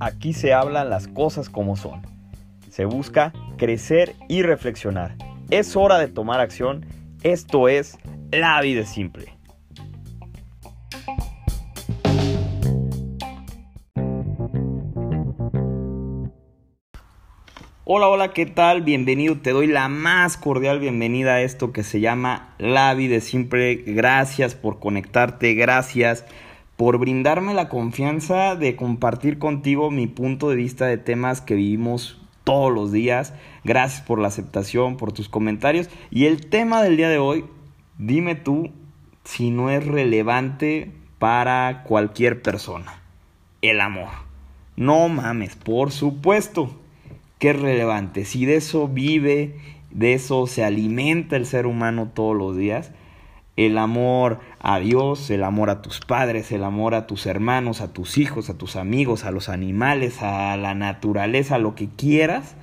Aquí se hablan las cosas como son. Se busca crecer y reflexionar. Es hora de tomar acción. Esto es La vida simple. Hola, hola, ¿qué tal? Bienvenido, te doy la más cordial bienvenida a esto que se llama La vida simple. Gracias por conectarte, gracias por brindarme la confianza de compartir contigo mi punto de vista de temas que vivimos todos los días. Gracias por la aceptación, por tus comentarios. Y el tema del día de hoy, dime tú si no es relevante para cualquier persona. El amor. No mames, por supuesto es relevante. Si de eso vive, de eso se alimenta el ser humano todos los días, el amor a Dios, el amor a tus padres, el amor a tus hermanos, a tus hijos, a tus amigos, a los animales, a la naturaleza, a lo que quieras,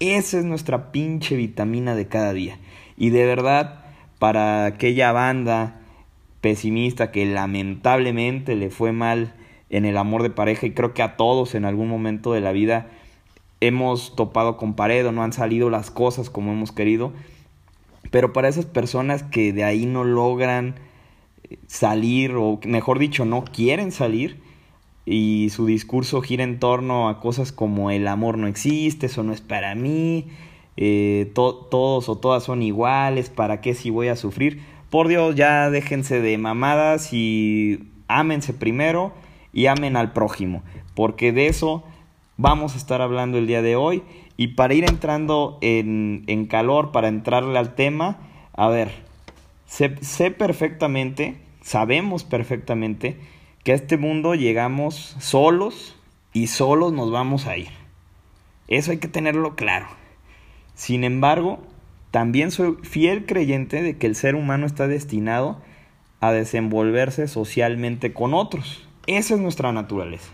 esa es nuestra pinche vitamina de cada día. Y de verdad, para aquella banda pesimista que lamentablemente le fue mal en el amor de pareja y creo que a todos en algún momento de la vida hemos topado con pared o no han salido las cosas como hemos querido. Pero para esas personas que de ahí no logran salir, o mejor dicho, no quieren salir, y su discurso gira en torno a cosas como el amor no existe, eso no es para mí, eh, todos o todas son iguales, ¿para qué si voy a sufrir? Por Dios, ya déjense de mamadas y ámense primero y amen al prójimo, porque de eso vamos a estar hablando el día de hoy. Y para ir entrando en, en calor, para entrarle al tema, a ver, sé, sé perfectamente, sabemos perfectamente que a este mundo llegamos solos y solos nos vamos a ir. Eso hay que tenerlo claro. Sin embargo, también soy fiel creyente de que el ser humano está destinado a desenvolverse socialmente con otros. Esa es nuestra naturaleza.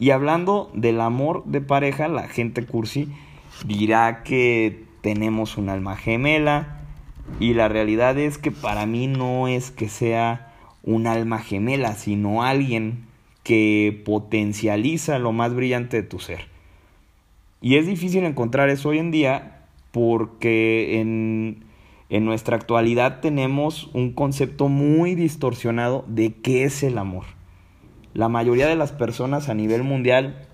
Y hablando del amor de pareja, la gente cursi dirá que tenemos un alma gemela y la realidad es que para mí no es que sea un alma gemela, sino alguien que potencializa lo más brillante de tu ser. Y es difícil encontrar eso hoy en día porque en, en nuestra actualidad tenemos un concepto muy distorsionado de qué es el amor la mayoría de las personas a nivel mundial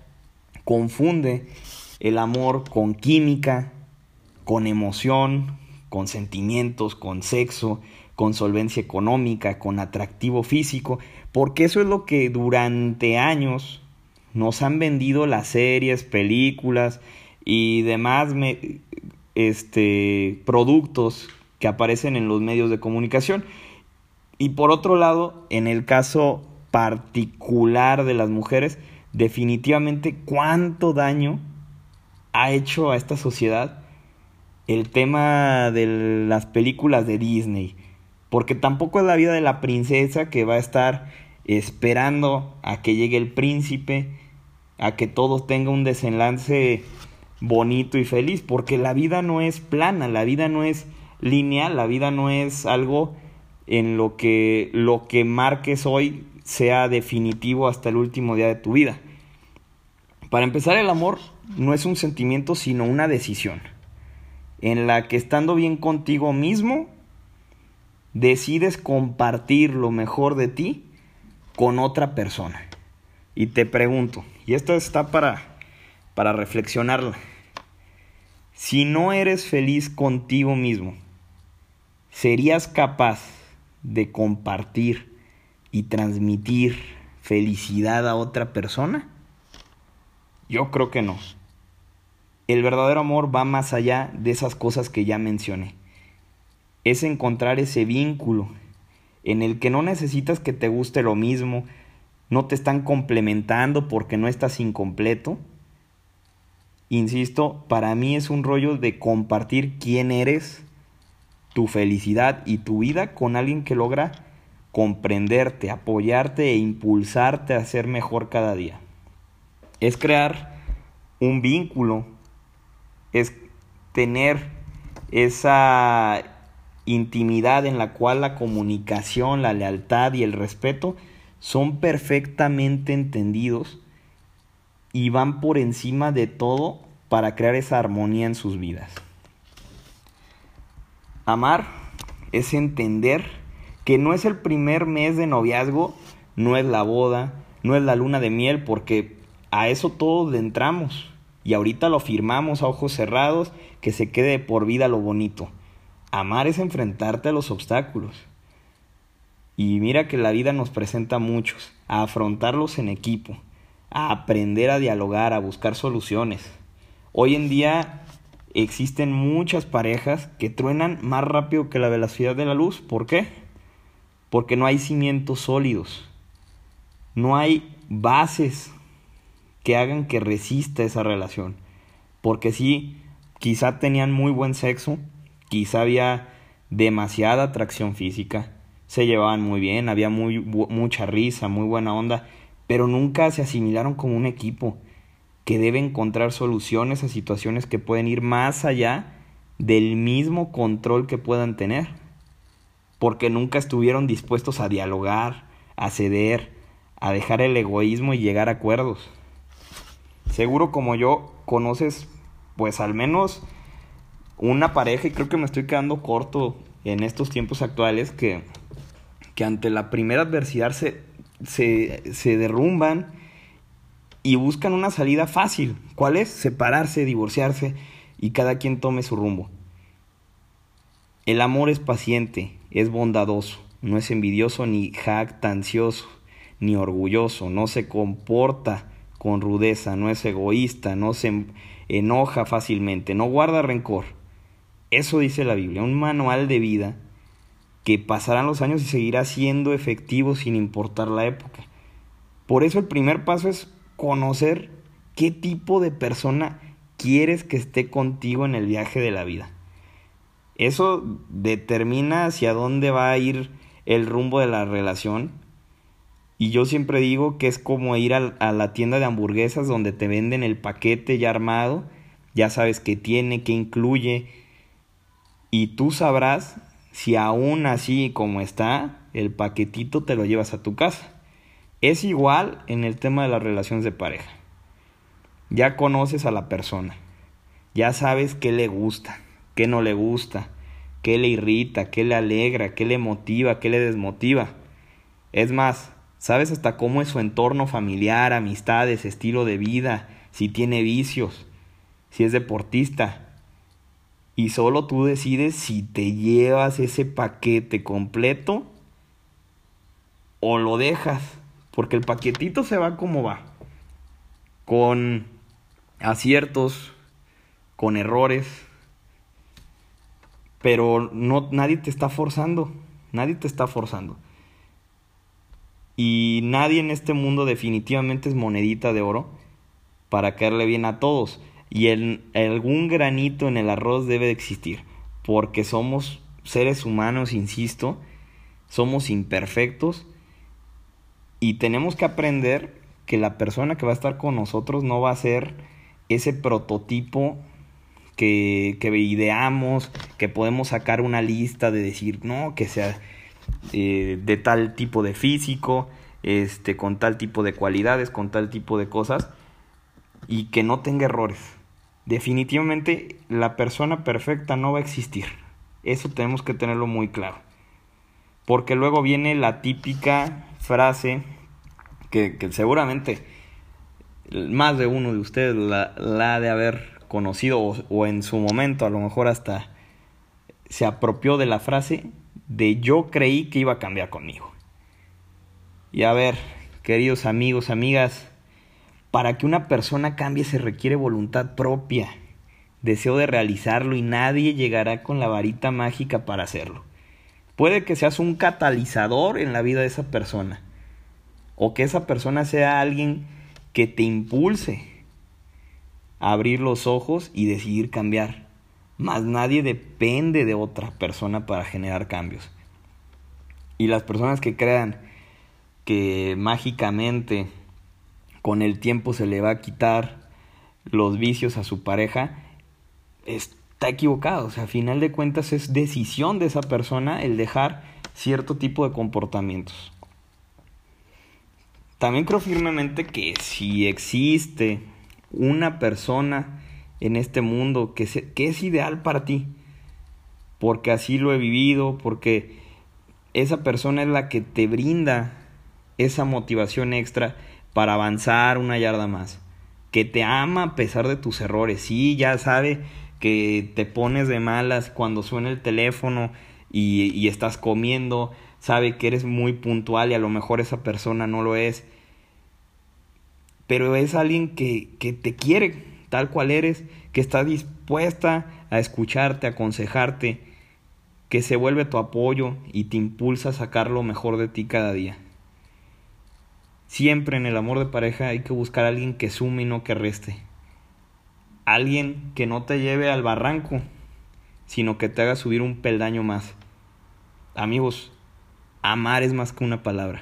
confunde el amor con química, con emoción, con sentimientos, con sexo, con solvencia económica, con atractivo físico, porque eso es lo que durante años nos han vendido las series, películas y demás este, productos que aparecen en los medios de comunicación. Y por otro lado, en el caso particular de las mujeres, definitivamente cuánto daño ha hecho a esta sociedad el tema de las películas de Disney. Porque tampoco es la vida de la princesa que va a estar esperando a que llegue el príncipe, a que todo tenga un desenlace bonito y feliz, porque la vida no es plana, la vida no es lineal, la vida no es algo en lo que lo que marques hoy sea definitivo hasta el último día de tu vida. Para empezar, el amor no es un sentimiento, sino una decisión, en la que estando bien contigo mismo, decides compartir lo mejor de ti con otra persona. Y te pregunto, y esto está para, para reflexionarla, si no eres feliz contigo mismo, ¿serías capaz de compartir y transmitir felicidad a otra persona? Yo creo que no. El verdadero amor va más allá de esas cosas que ya mencioné. Es encontrar ese vínculo en el que no necesitas que te guste lo mismo, no te están complementando porque no estás incompleto. Insisto, para mí es un rollo de compartir quién eres, tu felicidad y tu vida con alguien que logra comprenderte, apoyarte e impulsarte a ser mejor cada día. Es crear un vínculo, es tener esa intimidad en la cual la comunicación, la lealtad y el respeto son perfectamente entendidos y van por encima de todo para crear esa armonía en sus vidas. Amar es entender que no es el primer mes de noviazgo, no es la boda, no es la luna de miel, porque a eso todos le entramos. Y ahorita lo firmamos a ojos cerrados, que se quede por vida lo bonito. Amar es enfrentarte a los obstáculos. Y mira que la vida nos presenta muchos, a afrontarlos en equipo, a aprender a dialogar, a buscar soluciones. Hoy en día existen muchas parejas que truenan más rápido que la velocidad de la luz. ¿Por qué? Porque no hay cimientos sólidos. No hay bases que hagan que resista esa relación. Porque sí, quizá tenían muy buen sexo, quizá había demasiada atracción física, se llevaban muy bien, había muy, mucha risa, muy buena onda, pero nunca se asimilaron como un equipo que debe encontrar soluciones a situaciones que pueden ir más allá del mismo control que puedan tener, porque nunca estuvieron dispuestos a dialogar, a ceder, a dejar el egoísmo y llegar a acuerdos. Seguro como yo conoces pues al menos una pareja y creo que me estoy quedando corto en estos tiempos actuales que, que ante la primera adversidad se, se, se derrumban y buscan una salida fácil. ¿Cuál es? Separarse, divorciarse y cada quien tome su rumbo. El amor es paciente, es bondadoso, no es envidioso ni jactancioso, ni orgulloso, no se comporta con rudeza, no es egoísta, no se enoja fácilmente, no guarda rencor. Eso dice la Biblia, un manual de vida que pasarán los años y seguirá siendo efectivo sin importar la época. Por eso el primer paso es conocer qué tipo de persona quieres que esté contigo en el viaje de la vida. Eso determina hacia dónde va a ir el rumbo de la relación. Y yo siempre digo que es como ir a, la tienda de hamburguesas donde te venden el paquete ya armado, ya sabes qué tiene, qué incluye, y tú sabrás si aún así como está, el paquetito te lo llevas a tu casa. Es igual en el tema de las relaciones de pareja. Ya conoces a la persona. Ya sabes qué le gusta, qué no le gusta, qué le irrita, qué le alegra, qué le motiva, qué le desmotiva. Es más, sabes hasta cómo es su entorno familiar, amistades, estilo de vida, si tiene vicios, si es deportista. Y solo tú decides si te llevas ese paquete completo o lo dejas porque el paquetito se va como va. Con aciertos, con errores. Pero no, nadie te está forzando. Nadie te está forzando. Y nadie en este mundo definitivamente es monedita de oro para caerle bien a todos. Y el, algún granito en el arroz debe de existir. Porque somos seres humanos, insisto. Somos imperfectos y tenemos que aprender que la persona que va a estar con nosotros no va a ser ese prototipo que, que ideamos, que podemos sacar una lista de decir, no, que sea eh, de tal tipo de físico, este, con tal tipo de cualidades, con tal tipo de cosas, y que no tenga errores. Definitivamente la persona perfecta no va a existir. Eso tenemos que tenerlo muy claro. Porque luego viene la típica frase que, seguramente más de uno de ustedes la, ha de haber conocido o, en su momento a lo mejor hasta se apropió de la frase de yo creí que iba a cambiar conmigo. Y a ver, queridos amigos, amigas, para que una persona cambie se requiere voluntad propia, deseo de realizarlo y nadie llegará con la varita mágica para hacerlo. Puede que seas un catalizador en la vida de esa persona. O que esa persona sea alguien que te impulse abrir los ojos y decidir cambiar. Más nadie depende de otra persona para generar cambios. Y las personas que crean que mágicamente con el tiempo se le va a quitar los vicios a su pareja, está equivocado. O sea, a final de cuentas es decisión de esa persona el dejar cierto tipo de comportamientos. también creo firmemente que si existe una persona en este mundo que, que es ideal para ti, porque así lo he vivido, porque esa persona es la que te brinda esa motivación extra para avanzar una yarda más, que te ama a pesar de tus errores, sí, ya sabe que te pones de malas cuando suena el teléfono y estás comiendo, sabe que eres muy puntual y a lo mejor esa persona no lo es, pero es alguien que, que te quiere tal cual eres, que está dispuesta a escucharte, a aconsejarte, que se vuelve tu apoyo y te impulsa a sacar lo mejor de ti cada día. Siempre en el amor de pareja hay que buscar a alguien que sume y no que reste. Alguien que no te lleve al barranco, sino que te haga subir un peldaño más. Amigos, amar es más que una palabra.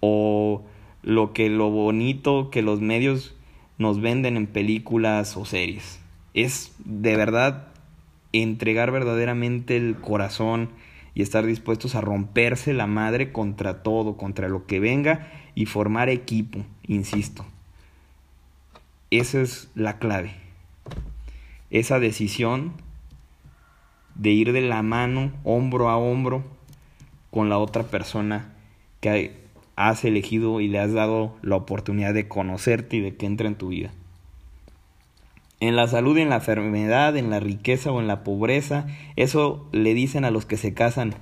O lo que lo bonito que los medios nos venden en películas o series. Es de verdad entregar verdaderamente el corazón y estar dispuestos a romperse la madre contra todo, contra lo que venga y formar equipo, insisto. Esa es la clave. Esa decisión de ir de la mano, hombro a hombro, con la otra persona que has elegido y le has dado la oportunidad de conocerte y de que entre en tu vida. En la salud en la enfermedad, en la riqueza o en la pobreza, eso le dicen a los que se casan.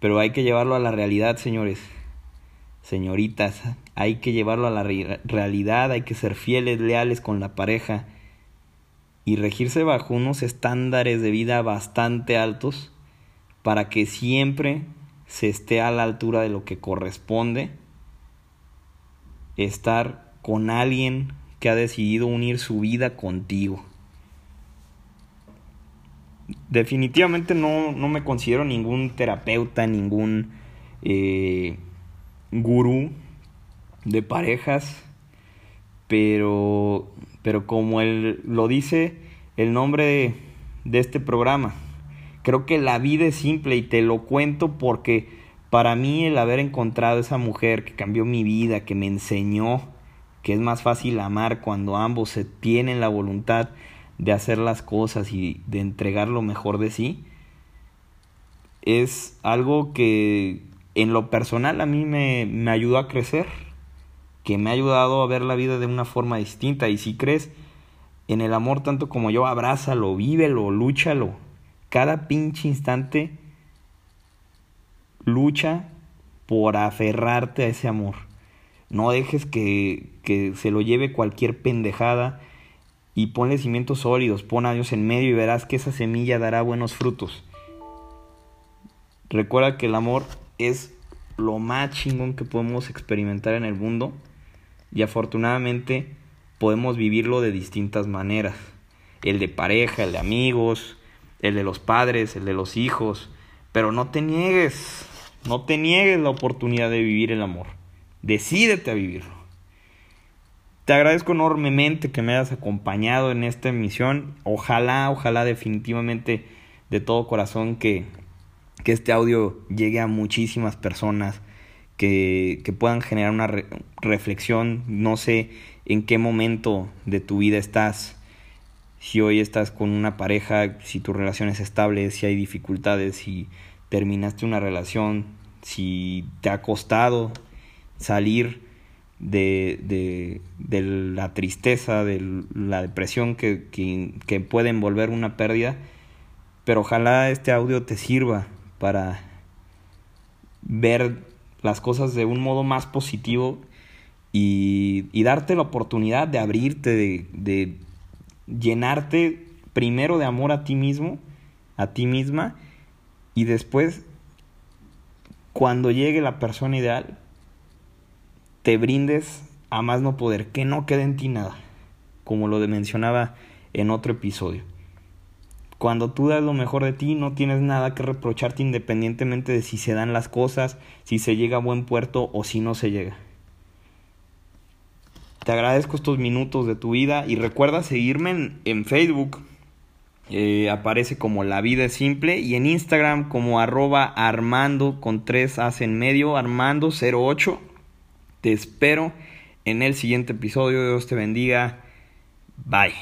Pero hay que llevarlo a la realidad, señores. Señoritas, hay que llevarlo a la realidad, hay que ser fieles, leales con la pareja y regirse bajo unos estándares de vida bastante altos para que siempre se esté a la altura de lo que corresponde estar con alguien que ha decidido unir su vida contigo. Definitivamente no, no me considero ningún terapeuta, ningún eh, gurú de parejas, pero, pero como él lo dice el nombre de, de este programa, Creo que la vida es simple y te lo cuento porque para mí el haber encontrado esa mujer que cambió mi vida, que me enseñó que es más fácil amar cuando ambos se tienen la voluntad de hacer las cosas y de entregar lo mejor de sí, es algo que en lo personal a mí me, me ayudó a crecer, que me ha ayudado a ver la vida de una forma distinta. Y si crees en el amor tanto como yo, abrázalo, vívelo, lúchalo, cada pinche instante lucha por aferrarte a ese amor. No dejes que, que, se lo lleve cualquier pendejada y ponle cimientos sólidos, pon a Dios en medio y verás que esa semilla dará buenos frutos. Recuerda que el amor es lo más chingón que podemos experimentar en el mundo y afortunadamente podemos vivirlo de distintas maneras. El de pareja, el de amigos, el de los padres, el de los hijos, pero no te niegues, no te niegues la oportunidad de vivir el amor. Decídete a vivirlo. Te agradezco enormemente que me hayas acompañado en esta emisión. Ojalá, ojalá definitivamente de todo corazón que, que este audio llegue a muchísimas personas, que, que puedan generar una reflexión. No sé en qué momento de tu vida estás si hoy estás con una pareja, si tu relación es estable, si hay dificultades, si terminaste una relación, si te ha costado salir de, de, de la tristeza, de la depresión que, que, que puede envolver una pérdida, pero ojalá este audio te sirva para ver las cosas de un modo más positivo y, y darte la oportunidad de abrirte, de, de llenarte primero de amor a ti mismo, a ti misma, y después, cuando llegue la persona ideal, te brindes a más no poder, que no quede en ti nada, como lo mencionaba en otro episodio. Cuando tú das lo mejor de ti, no tienes nada que reprocharte independientemente de si se dan las cosas, si se llega a buen puerto o si no se llega. Te agradezco estos minutos de tu vida y recuerda seguirme en, Facebook Eh, aparece como La Vida es Simple. Y en Instagram como arroba Armando con tres As en medio, Armando08. Te espero en el siguiente episodio. Dios te bendiga. Bye.